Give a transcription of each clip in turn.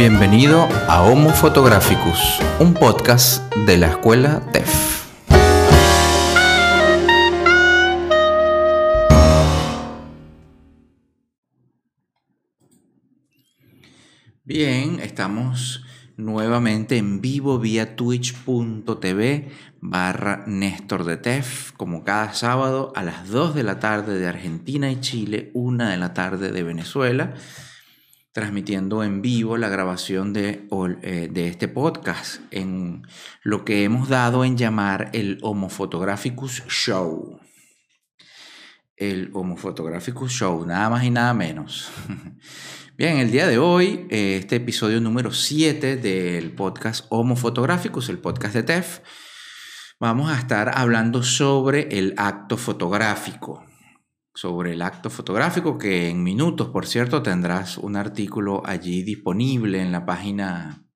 Bienvenido a Homo Photographicus, un podcast de la escuela TEF. Bien, estamos nuevamente en vivo vía twitch.tv barra Néstor de TEF, como cada sábado a las 2 de la tarde de Argentina y Chile, 1 de la tarde de Venezuela transmitiendo en vivo la grabación de, eh, de, este podcast en lo que hemos dado en llamar el Homo Photographicus Show. El Homo Photographicus Show, nada más y nada menos. Bien, el día de hoy, eh, este episodio número 7 del podcast Homo Photographicus, el podcast de TEF, vamos a estar hablando sobre el acto fotográfico sobre el acto fotográfico, que en minutos, por cierto, tendrás un artículo allí disponible en la página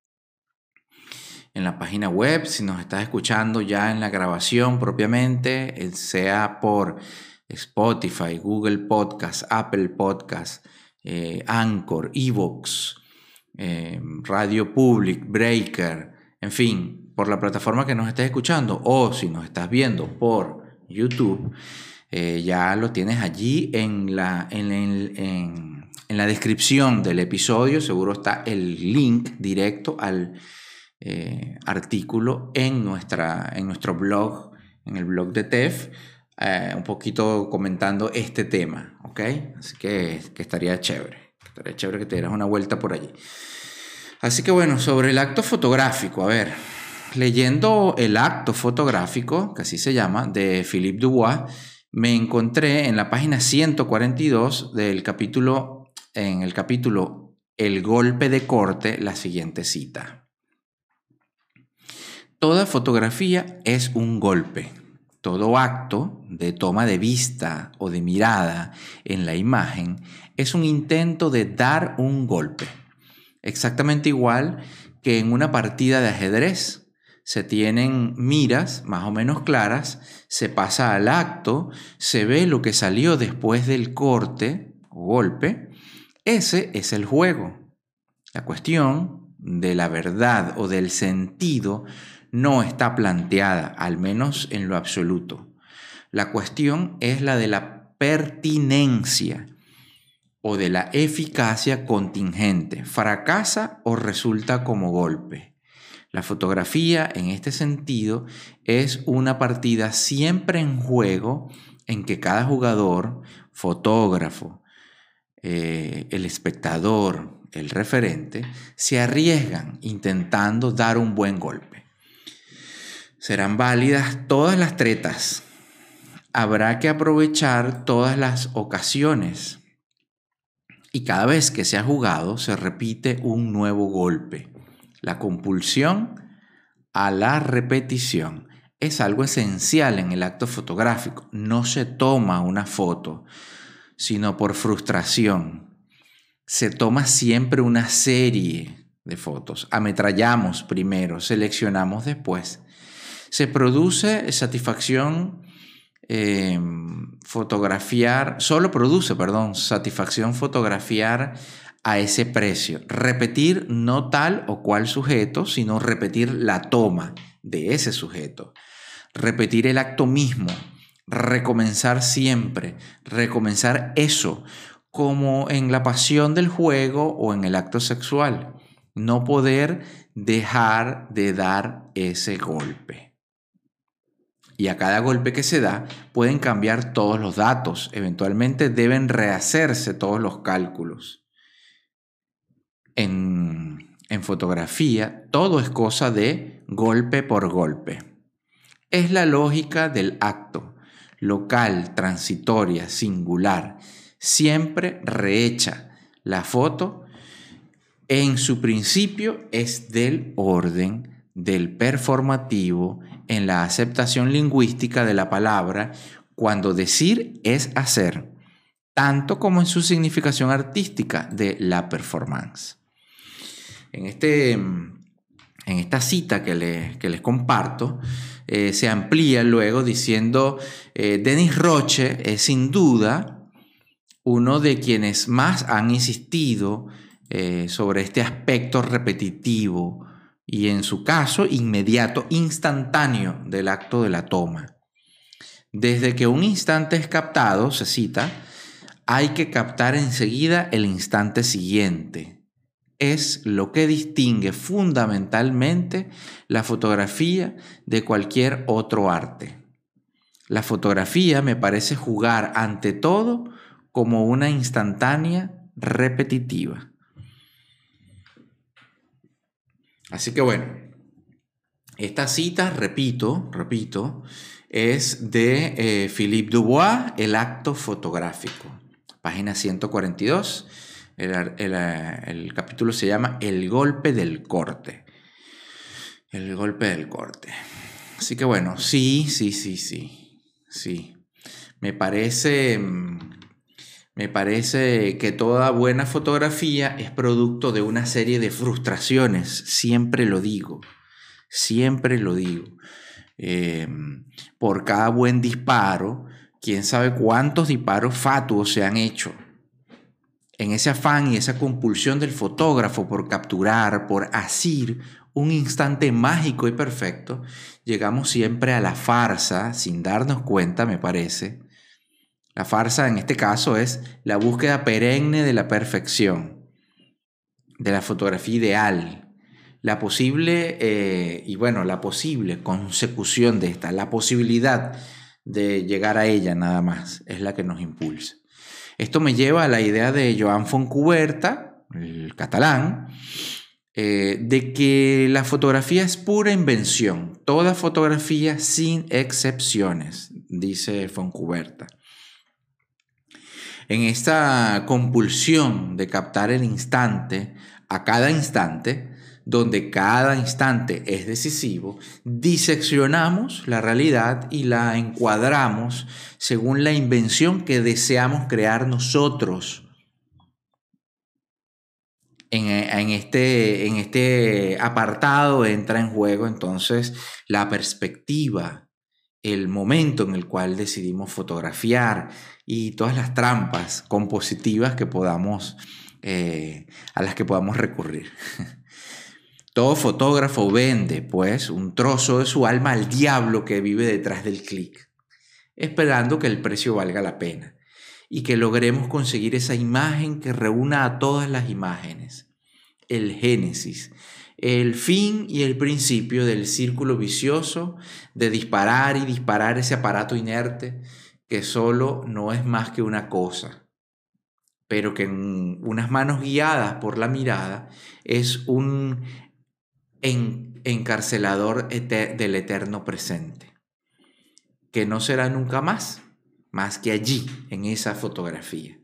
en la página web, si nos estás escuchando ya en la grabación propiamente, eh, sea por Spotify, Google Podcast, Apple Podcast, eh, Anchor, Evox, eh, Radio Public, Breaker, en fin, por la plataforma que nos estés escuchando. O si nos estás viendo por YouTube, eh, ya lo tienes allí en la, en, la descripción del episodio, seguro está el link directo al eh, artículo en, nuestra, en nuestro blog, en el blog de TEF, eh, un poquito comentando este tema, ¿ok? Así que, que estaría chévere, estaría chévere que te dieras una vuelta por allí. Así que bueno, sobre el acto fotográfico, a ver, leyendo el acto fotográfico, que así se llama, de Philippe Dubois, me encontré en la página 142 del capítulo, en el capítulo El golpe de corte, la siguiente cita. Toda fotografía es un golpe. Todo acto de toma de vista o de mirada en la imagen es un intento de dar un golpe. Exactamente igual que en una partida de ajedrez se tienen miras más o menos claras, se pasa al acto, se ve lo que salió después del corte o golpe. Ese es el juego. La cuestión de la verdad o del sentido no está planteada, al menos en lo absoluto. La cuestión es la de la pertinencia o de la eficacia contingente. ¿Fracasa o resulta como golpe? La fotografía, en este sentido, es una partida siempre en juego en que cada jugador, fotógrafo, eh, el espectador, el referente, se arriesgan intentando dar un buen golpe. Serán válidas todas las tretas. Habrá que aprovechar todas las ocasiones. Y cada vez que se ha jugado se repite un nuevo golpe. La compulsión a la repetición es algo esencial en el acto fotográfico. No se toma una foto, sino por frustración. Se toma siempre una serie de fotos. Ametrallamos primero, seleccionamos después. Se produce satisfacción eh, fotografiar, solo produce, perdón, satisfacción fotografiar a ese precio. Repetir no tal o cual sujeto, sino repetir la toma de ese sujeto. Repetir el acto mismo, recomenzar siempre, recomenzar eso, como en la pasión del juego o en el acto sexual. No poder dejar de dar ese golpe. Y a cada golpe que se da pueden cambiar todos los datos, eventualmente deben rehacerse todos los cálculos en, fotografía, todo es cosa de golpe por golpe. Es la lógica del acto, local, transitoria, singular. Siempre rehecha. La foto en su principio es del orden, del performativo, en la aceptación lingüística de la palabra, cuando decir es hacer, tanto como en su significación artística de la performance. En, este, en esta cita que, les comparto, eh, se amplía luego diciendo, eh, Denis Roche es sin duda uno de quienes más han insistido eh, sobre este aspecto repetitivo y en su caso inmediato, instantáneo del acto de la toma. Desde que un instante es captado, se cita, hay que captar enseguida el instante siguiente. Es lo que distingue fundamentalmente la fotografía de cualquier otro arte. La fotografía me parece jugar ante todo como una instantánea repetitiva. Así que bueno, esta cita, repito, repito, es de eh, Philippe Dubois, El acto fotográfico, página 142. El, capítulo se llama El golpe del corte. El golpe del corte. Así que bueno, sí, sí, sí, sí, sí. Me parece, me parece que toda buena fotografía es producto de una serie de frustraciones, siempre lo digo, siempre lo digo. Em, por cada buen disparo, quién sabe cuántos disparos fatuos se han hecho. En ese afán y esa compulsión del fotógrafo por capturar, por asir un instante mágico y perfecto, llegamos siempre a la farsa, sin darnos cuenta, me parece. La farsa en este caso es la búsqueda perenne de la perfección, de la fotografía ideal, la posible, eh, y bueno, la posible consecución de esta, la posibilidad de llegar a ella nada más, es la que nos impulsa. Esto me lleva a la idea de Joan Foncuberta, el catalán, eh, de que la fotografía es pura invención, toda fotografía sin excepciones, dice Foncuberta. En esta compulsión de captar el instante, a cada instante, donde cada instante es decisivo, diseccionamos la realidad y la encuadramos según la invención que deseamos crear nosotros. En, este, en este apartado entra en juego entonces la perspectiva, el momento en el cual decidimos fotografiar y todas las trampas compositivas eh, a las que podamos recurrir. Todo fotógrafo vende, pues, un trozo de su alma al diablo que vive detrás del clic, esperando que el precio valga la pena y que logremos conseguir esa imagen que reúna a todas las imágenes, el génesis, el fin y el principio del círculo vicioso de disparar y disparar ese aparato inerte que solo no es más que una cosa, pero que en unas manos guiadas por la mirada es un encarcelador del eterno presente, que no será nunca más, más que allí, en esa fotografía.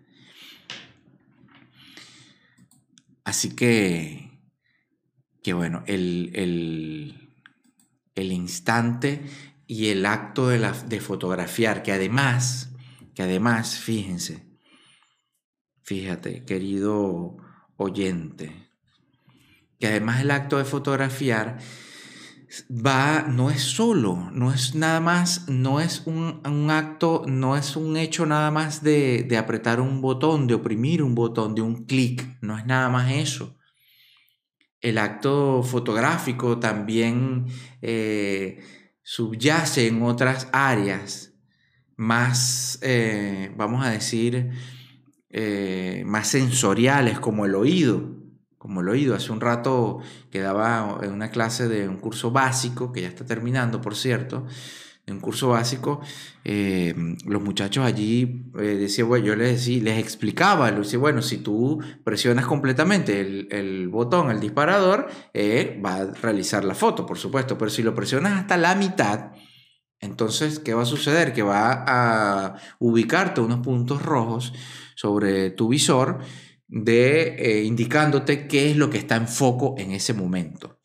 Así que, que bueno, el, el, instante y el acto de, la, de fotografiar, que además, que además, fíjense, fíjate, querido oyente, que además el acto de fotografiar va, no es solo, no es nada más, no es un, acto, no es un hecho nada más de, apretar un botón, de oprimir un botón, de un clic, no es nada más eso. El acto fotográfico también eh, subyace en otras áreas más, eh, vamos a decir, eh, más sensoriales como el oído como lo he oído. Hace un rato quedaba en una clase de un curso básico, que ya está terminando, por cierto, de un curso básico, eh, los muchachos allí eh, bueno, yo les, decía, les explicaba, les decía, bueno, si tú presionas completamente el, botón, el disparador, eh, va a realizar la foto, por supuesto, pero si lo presionas hasta la mitad, entonces, ¿qué va a suceder? Que va a ubicarte unos puntos rojos sobre tu visor de eh, indicándote qué es lo que está en foco en ese momento.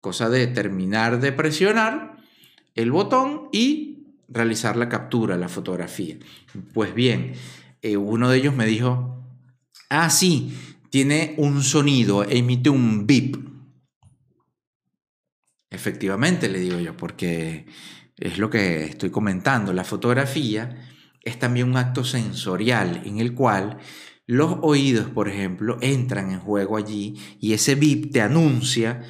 Cosa de terminar de presionar el botón y realizar la captura, la fotografía. Pues bien, eh, uno de ellos me dijo, ah, sí, tiene un sonido, emite un beep. Efectivamente, le digo yo, porque es lo que estoy comentando. La fotografía es también un acto sensorial en el cual los oídos, por ejemplo, entran en juego allí y ese bip te anuncia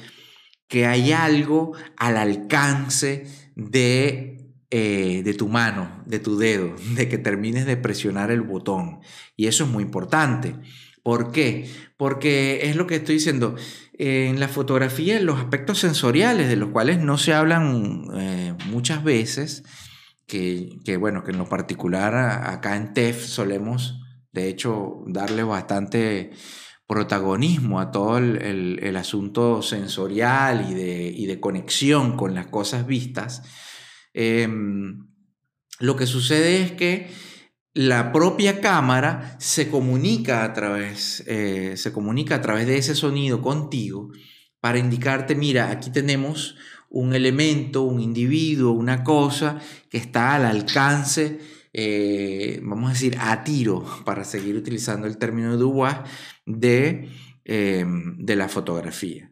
que hay algo al alcance de, eh, de tu mano, de tu dedo, de que termines de presionar el botón. Y eso es muy importante. ¿Por qué? Porque es lo que estoy diciendo. En la fotografía, los aspectos sensoriales, de los cuales no se hablan eh, muchas veces, que, que, bueno, que en lo particular acá en TEF solemos de hecho, darle bastante protagonismo a todo el, asunto sensorial y de, conexión con las cosas vistas, em, lo que sucede es que la propia cámara se comunica a través, eh, se comunica a través de ese sonido contigo para indicarte, mira, aquí tenemos un elemento, un individuo, una cosa que está al alcance eh, vamos a decir, a tiro, para seguir utilizando el término de Dubois, de, em, de la fotografía.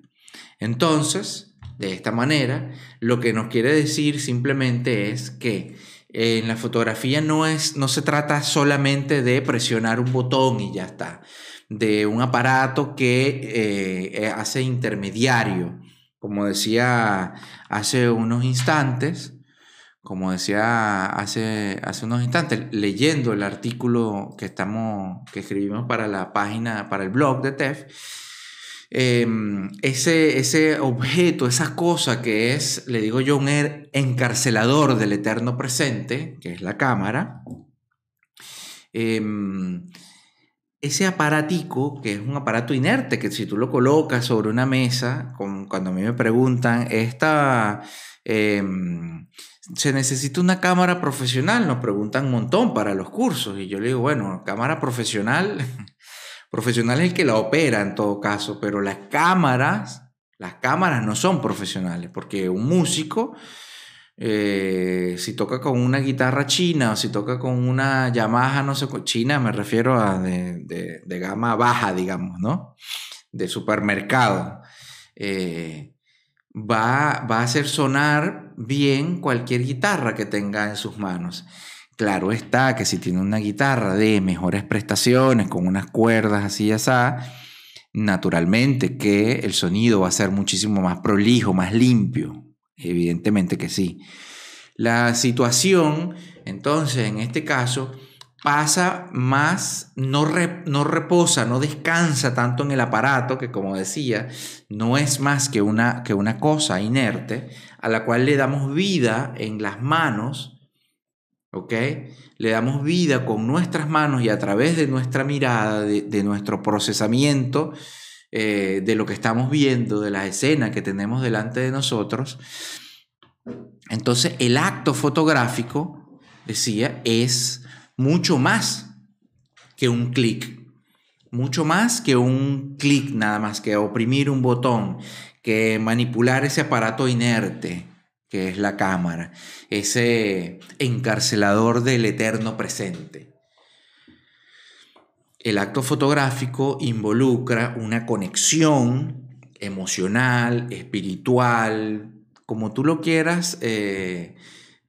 Entonces, de esta manera, lo que nos quiere decir simplemente es que en la fotografía no, es, no se trata solamente de presionar un botón y ya está, de un aparato que eh, hace intermediario. Como decía hace unos instantes, como decía hace, hace unos instantes, leyendo el artículo que, estamos, que escribimos para la página, para el blog de TEF, em, ese, ese objeto, esa cosa que es, le digo yo, un er, encarcelador del eterno presente, que es la cámara, em, ese aparatico, que es un aparato inerte, que si tú lo colocas sobre una mesa, cuando a mí me preguntan, esta... Em, se necesita una cámara profesional, nos preguntan un montón para los cursos y yo le digo, bueno, cámara profesional, profesional es el que la opera en todo caso, pero las cámaras, las cámaras no son profesionales, porque un músico, eh, si toca con una guitarra china o si toca con una Yamaha, no sé, china me refiero a de, gama baja, digamos, ¿no? De supermercado. Eh, va, va a hacer sonar bien cualquier guitarra que tenga en sus manos. Claro está que si tiene una guitarra de mejores prestaciones, con unas cuerdas así así, naturalmente que el sonido va a ser muchísimo más prolijo, más limpio. Evidentemente que sí. La situación, entonces, en este caso, pasa más, no, no reposa, no descansa tanto en el aparato, que como decía, no es más que una, que una cosa inerte, a la cual le damos vida en las manos, ¿ok? Le damos vida con nuestras manos y a través de nuestra mirada, de, nuestro procesamiento, eh, de lo que estamos viendo, de la escena que tenemos delante de nosotros. Entonces, el acto fotográfico, decía, es mucho más que un clic, mucho más que un clic nada más, que oprimir un botón, que manipular ese aparato inerte que es la cámara, ese encarcelador del eterno presente. El acto fotográfico involucra una conexión emocional, espiritual, como tú lo quieras eh,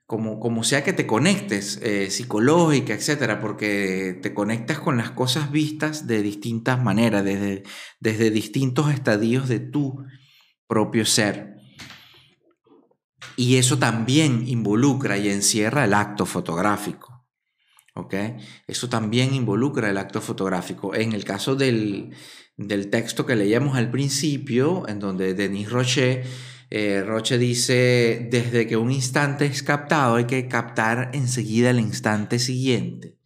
como, sea que te conectes, eh, psicológica, etcétera, porque te conectas con las cosas vistas de distintas maneras, desde, desde distintos estadios de tu propio ser. Y eso también involucra y encierra el acto fotográfico. ¿Ok? Eso también involucra el acto fotográfico. En el caso del, del texto que leíamos al principio, en donde Denis Rocher eh, Roche dice, desde que un instante es captado hay que captar enseguida el instante siguiente.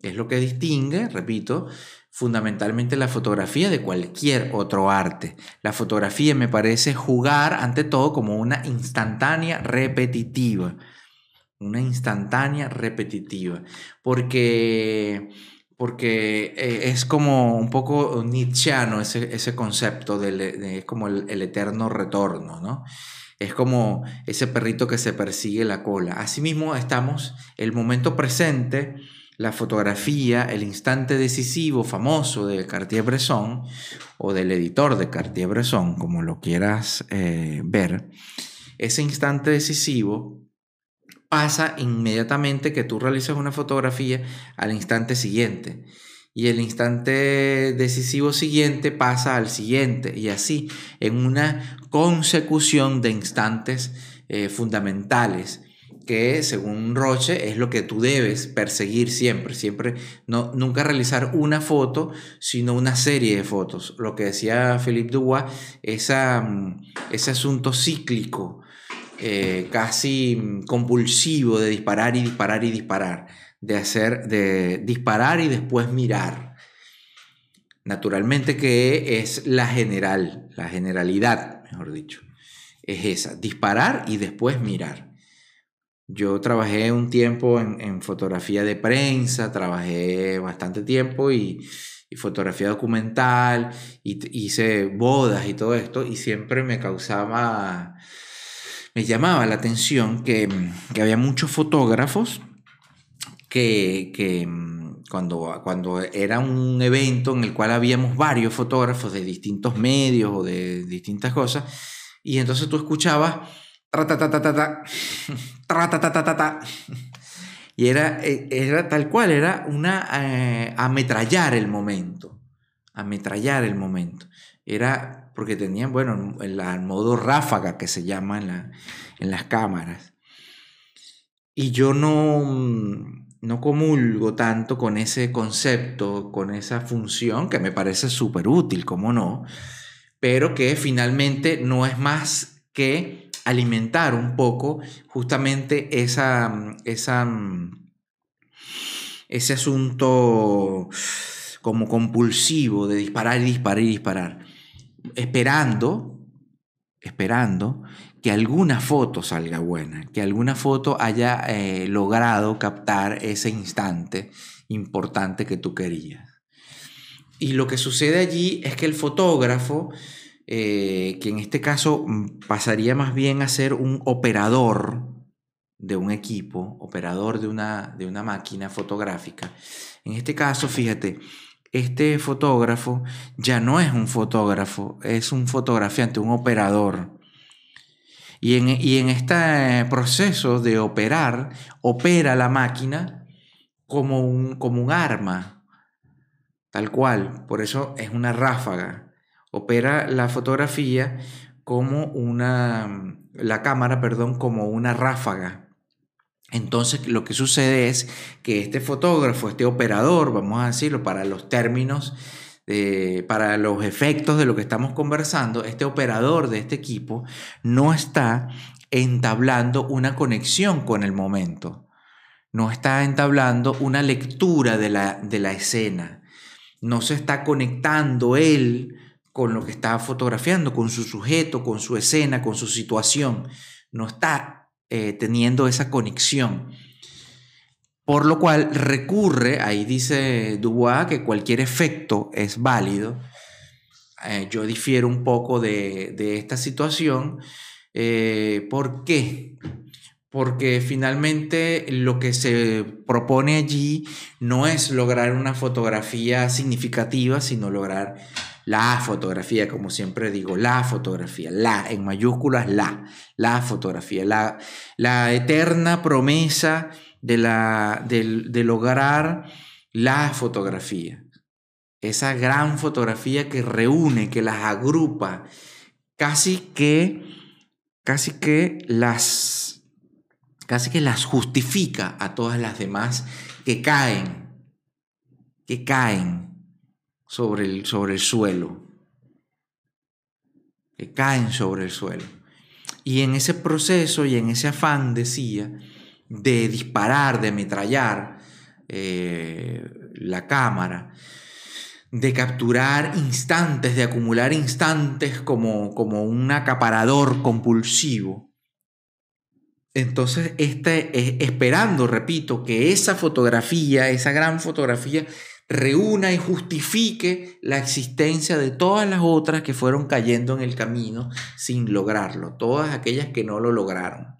Es lo que distingue, repito, fundamentalmente la fotografía de cualquier otro arte. La fotografía me parece jugar ante todo como una instantánea repetitiva. Una instantánea repetitiva. Porque porque eh, es como un poco nietzscheano ese, ese concepto, de, es como el, eterno retorno, ¿no? Es como ese perrito que se persigue la cola. Asimismo estamos, el momento presente, la fotografía, el instante decisivo famoso de Cartier-Bresson o del editor de Cartier-Bresson, como lo quieras eh, ver, ese instante decisivo pasa inmediatamente que tú realizas una fotografía al instante siguiente. y el instante decisivo siguiente pasa al siguiente y así en una consecución de instantes eh, fundamentales que según Roche es lo que tú debes perseguir siempre, siempre, no, nunca realizar una foto, sino una serie de fotos. Lo que decía Philippe Dubois, esa, mm, ese asunto cíclico, eh, casi compulsivo de disparar y disparar y disparar de hacer, de disparar y después mirar. Naturalmente que es la general, la generalidad, mejor dicho. Es esa, disparar y después mirar. Yo trabajé un tiempo en, fotografía de prensa, trabajé bastante tiempo y, fotografía documental, hice bodas y todo esto, y siempre me causaba, me llamaba la atención que, que había muchos fotógrafos que, mm, cuando, cuando era un evento en el cual habíamos varios fotógrafos de distintos medios o de distintas cosas, y entonces tú escuchabas y era, eh, era tal cual, era una eh, ametrallar el momento, ametrallar el momento. Era porque tenían, bueno, el, modo ráfaga que se llama en, en las cámaras. Y yo no, mm, no comulgo tanto con ese concepto, con esa función, que me parece súper útil, como no, pero que finalmente no es más que alimentar un poco justamente esa, esa, ese asunto como compulsivo de disparar y disparar y disparar, esperando, esperando que alguna foto salga buena, que alguna foto haya eh, logrado captar ese instante importante que tú querías. Y lo que sucede allí es que el fotógrafo, eh, que en este caso mm, pasaría más bien a ser un operador de un equipo, operador de una, de una máquina fotográfica, en este caso, fíjate, este fotógrafo ya no es un fotógrafo, es un fotografiante, un operador y en, este proceso de operar, opera la máquina como un, como un arma, tal cual. Por eso es una ráfaga. Opera la fotografía como una, la cámara, perdón, como una ráfaga. Entonces lo que sucede es que este fotógrafo, este operador, vamos a decirlo para los términos para los efectos de lo que estamos conversando, este operador de este equipo no está entablando una conexión con el momento, no está entablando una lectura de la, de la escena, no se está conectando él con lo que está fotografiando, con su sujeto, con su escena, con su situación, no está eh, teniendo esa conexión. Por lo cual recurre, ahí dice Dubois que cualquier efecto es válido. Eh, yo difiero un poco de, esta situación. Eh, ¿Por qué? Porque finalmente lo que se propone allí no es lograr una fotografía significativa, sino lograr la fotografía, como siempre digo, la fotografía, la, en mayúsculas, la, la fotografía, la, la eterna promesa de, la, lograr la fotografía. Esa gran fotografía que reúne, que las agrupa, casi que, casi que las, casi que las justifica a todas las demás que caen, que caen sobre el, sobre el suelo, que caen sobre el suelo. Y en ese proceso y en ese afán, decía, de disparar, de ametrallar eh, la cámara, de capturar instantes, de acumular instantes como, como un acaparador compulsivo. Entonces, este, esperando, repito, que esa fotografía, esa gran fotografía, reúna y justifique la existencia de todas las otras que fueron cayendo en el camino sin lograrlo, todas aquellas que no lo lograron.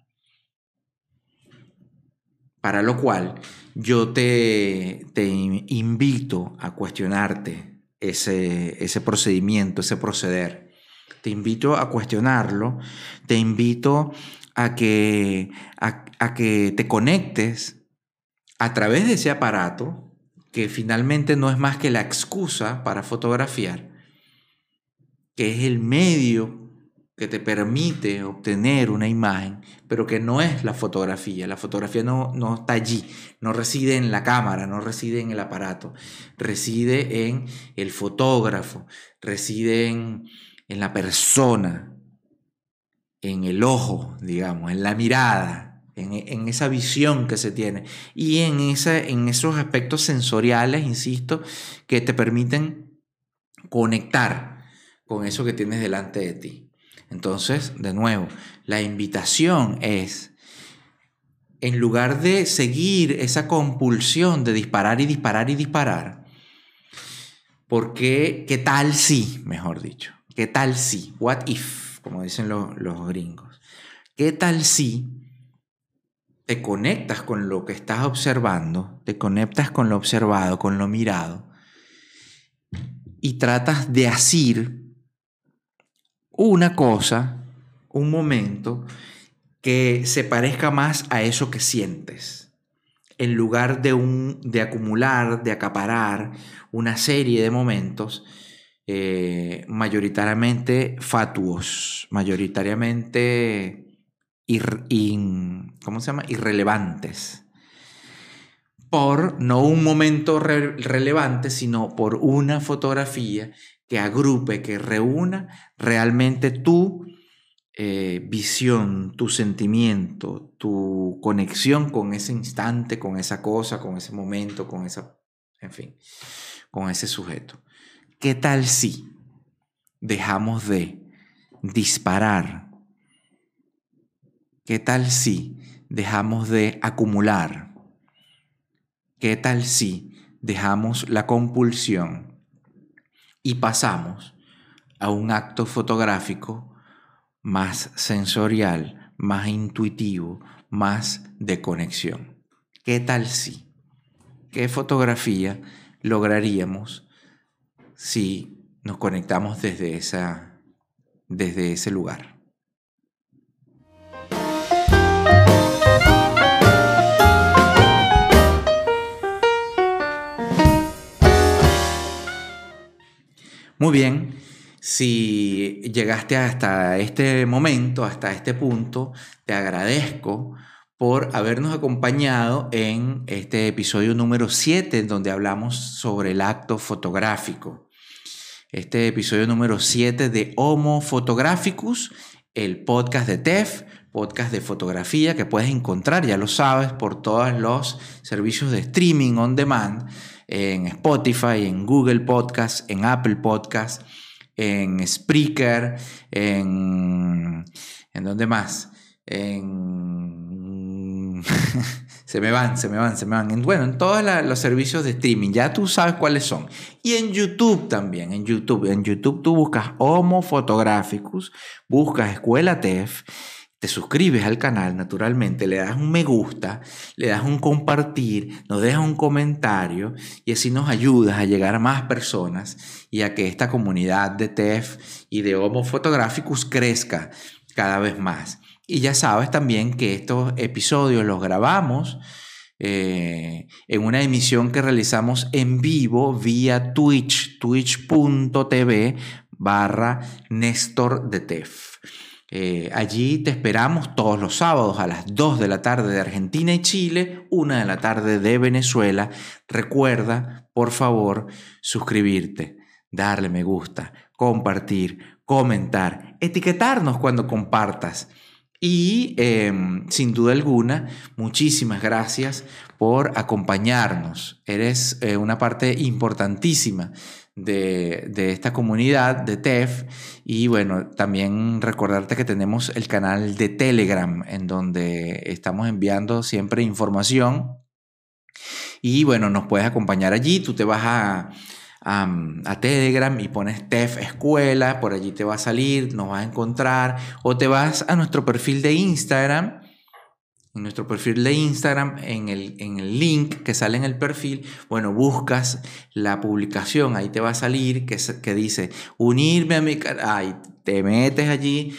Para lo cual yo te, te invito a cuestionarte ese, ese procedimiento, ese proceder. Te invito a cuestionarlo, te invito a que, a, que te conectes a través de ese aparato, que finalmente no es más que la excusa para fotografiar, que es el medio que te permite obtener una imagen, pero que no es la fotografía. La fotografía no, no está allí, no reside en la cámara, no reside en el aparato, reside en el fotógrafo, reside en, en la persona, en el ojo, digamos, en la mirada, en, esa visión que se tiene y en, esa, en esos aspectos sensoriales, insisto, que te permiten conectar con eso que tienes delante de ti. Entonces, de nuevo, la invitación es, en lugar de seguir esa compulsión de disparar y disparar y disparar, porque, ¿qué tal si, mejor dicho? ¿Qué tal si? What if, como dicen los gringos. ¿Qué tal si te conectas con lo que estás observando, te conectas con lo observado, con lo mirado, y tratas de asir una cosa, un momento que se parezca más a eso que sientes. En lugar de, un, de acumular, de acaparar una serie de momentos eh, mayoritariamente fatuos, mayoritariamente ¿cómo se llama? irrelevantes. Por no un momento relevante, sino por una fotografía que agrupe, que reúna realmente tu eh, visión, tu sentimiento, tu conexión con ese instante, con esa cosa, con ese momento, con esa, en fin, con ese sujeto. ¿Qué tal si dejamos de disparar? ¿Qué tal si dejamos de acumular? ¿Qué tal si dejamos la compulsión y pasamos a un acto fotográfico más sensorial, más intuitivo, más de conexión. ¿Qué tal si? ¿Qué fotografía lograríamos si nos conectamos desde, esa, desde ese lugar? Muy bien, si llegaste hasta este momento, hasta este punto, te agradezco por habernos acompañado en este episodio número 7, donde hablamos sobre el acto fotográfico. Este episodio número 7 de Homo Photographicus, el podcast de TEF, podcast de fotografía que puedes encontrar, ya lo sabes, por todos los servicios de streaming on demand en Spotify, en Google Podcast, en Apple Podcast, en Spreaker, en... ¿En dónde más? En... se me van, se me van, se me van. bueno, en todos los servicios de streaming, ya tú sabes cuáles son. Y en YouTube también, en YouTube. En YouTube tú buscas Homo Fotográficos, buscas Escuela TEF te suscribes al canal naturalmente, le das un me gusta, le das un compartir, nos dejas un comentario y así nos ayudas a llegar a más personas y a que esta comunidad de TEF y de Homo Fotográficos crezca cada vez más. Y ya sabes también que estos episodios los grabamos eh, en una emisión que realizamos en vivo vía Twitch, twitch.tv barra Néstor de TEF. Eh, allí te esperamos todos los sábados a las 2 de la tarde de Argentina y Chile, 1 de la tarde de Venezuela. Recuerda, por favor, suscribirte, darle me gusta, compartir, comentar, etiquetarnos cuando compartas. Y em, sin duda alguna, muchísimas gracias por acompañarnos. Eres eh, una parte importantísima de, esta comunidad de TEF. Y bueno, también recordarte que tenemos el canal de Telegram, en donde estamos enviando siempre información. Y bueno, nos puedes acompañar allí. Tú te vas a, a, Telegram y pones TEF Escuela, por allí te va a salir, nos vas a encontrar. O te vas a nuestro perfil de Instagram en nuestro perfil de Instagram, en el, en el link que sale en el perfil, bueno, buscas la publicación, ahí te va a salir que, que dice unirme a mi canal, te metes allí,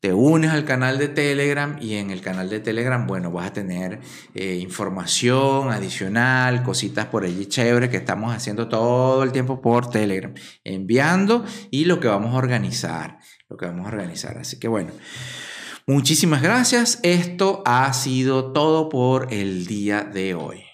te unes al canal de Telegram y en el canal de Telegram, bueno, vas a tener eh, información adicional, cositas por allí chévere que estamos haciendo todo el tiempo por Telegram, enviando y lo que vamos a organizar, lo que vamos a organizar. Así que bueno, muchísimas gracias. Esto ha sido todo por el día de hoy.